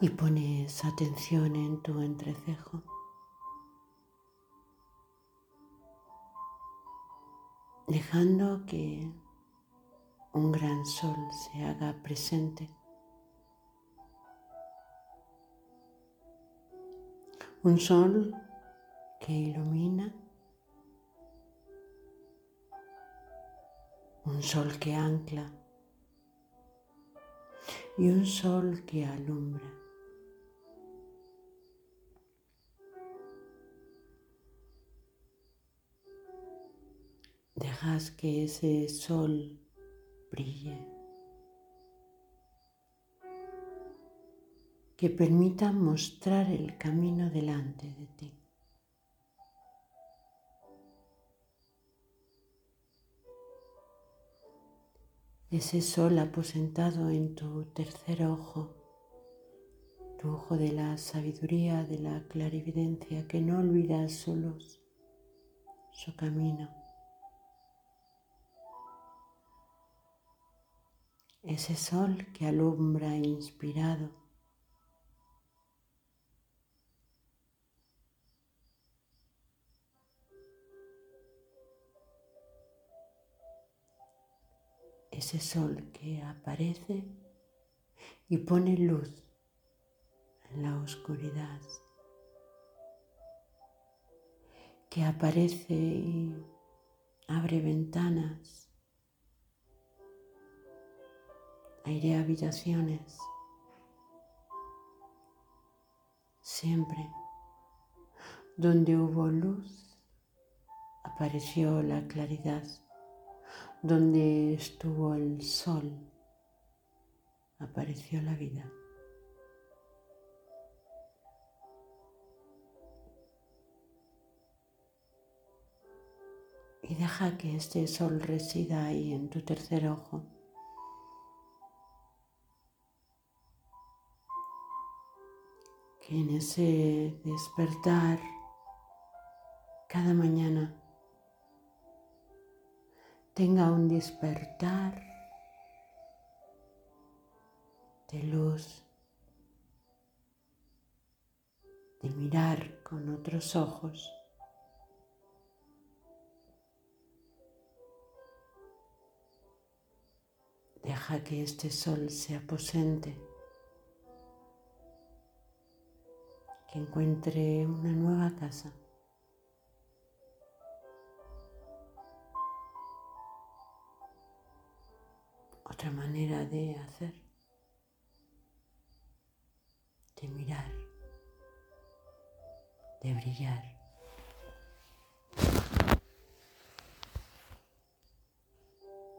y pones atención en tu entrecejo. Dejando que un gran sol se haga presente. Un sol que ilumina, un sol que ancla y un sol que alumbra. Dejas que ese sol brille, que permita mostrar el camino delante de ti. ese sol aposentado en tu tercer ojo, tu ojo de la sabiduría, de la clarividencia, que no olvida solos su camino. Ese sol que alumbra inspirado. Ese sol que aparece y pone luz en la oscuridad, que aparece y abre ventanas, aire habitaciones, siempre donde hubo luz apareció la claridad donde estuvo el sol, apareció la vida. Y deja que este sol resida ahí en tu tercer ojo. Que en ese despertar cada mañana tenga un despertar de luz, de mirar con otros ojos. Deja que este sol se aposente, que encuentre una nueva casa. otra manera de hacer, de mirar, de brillar.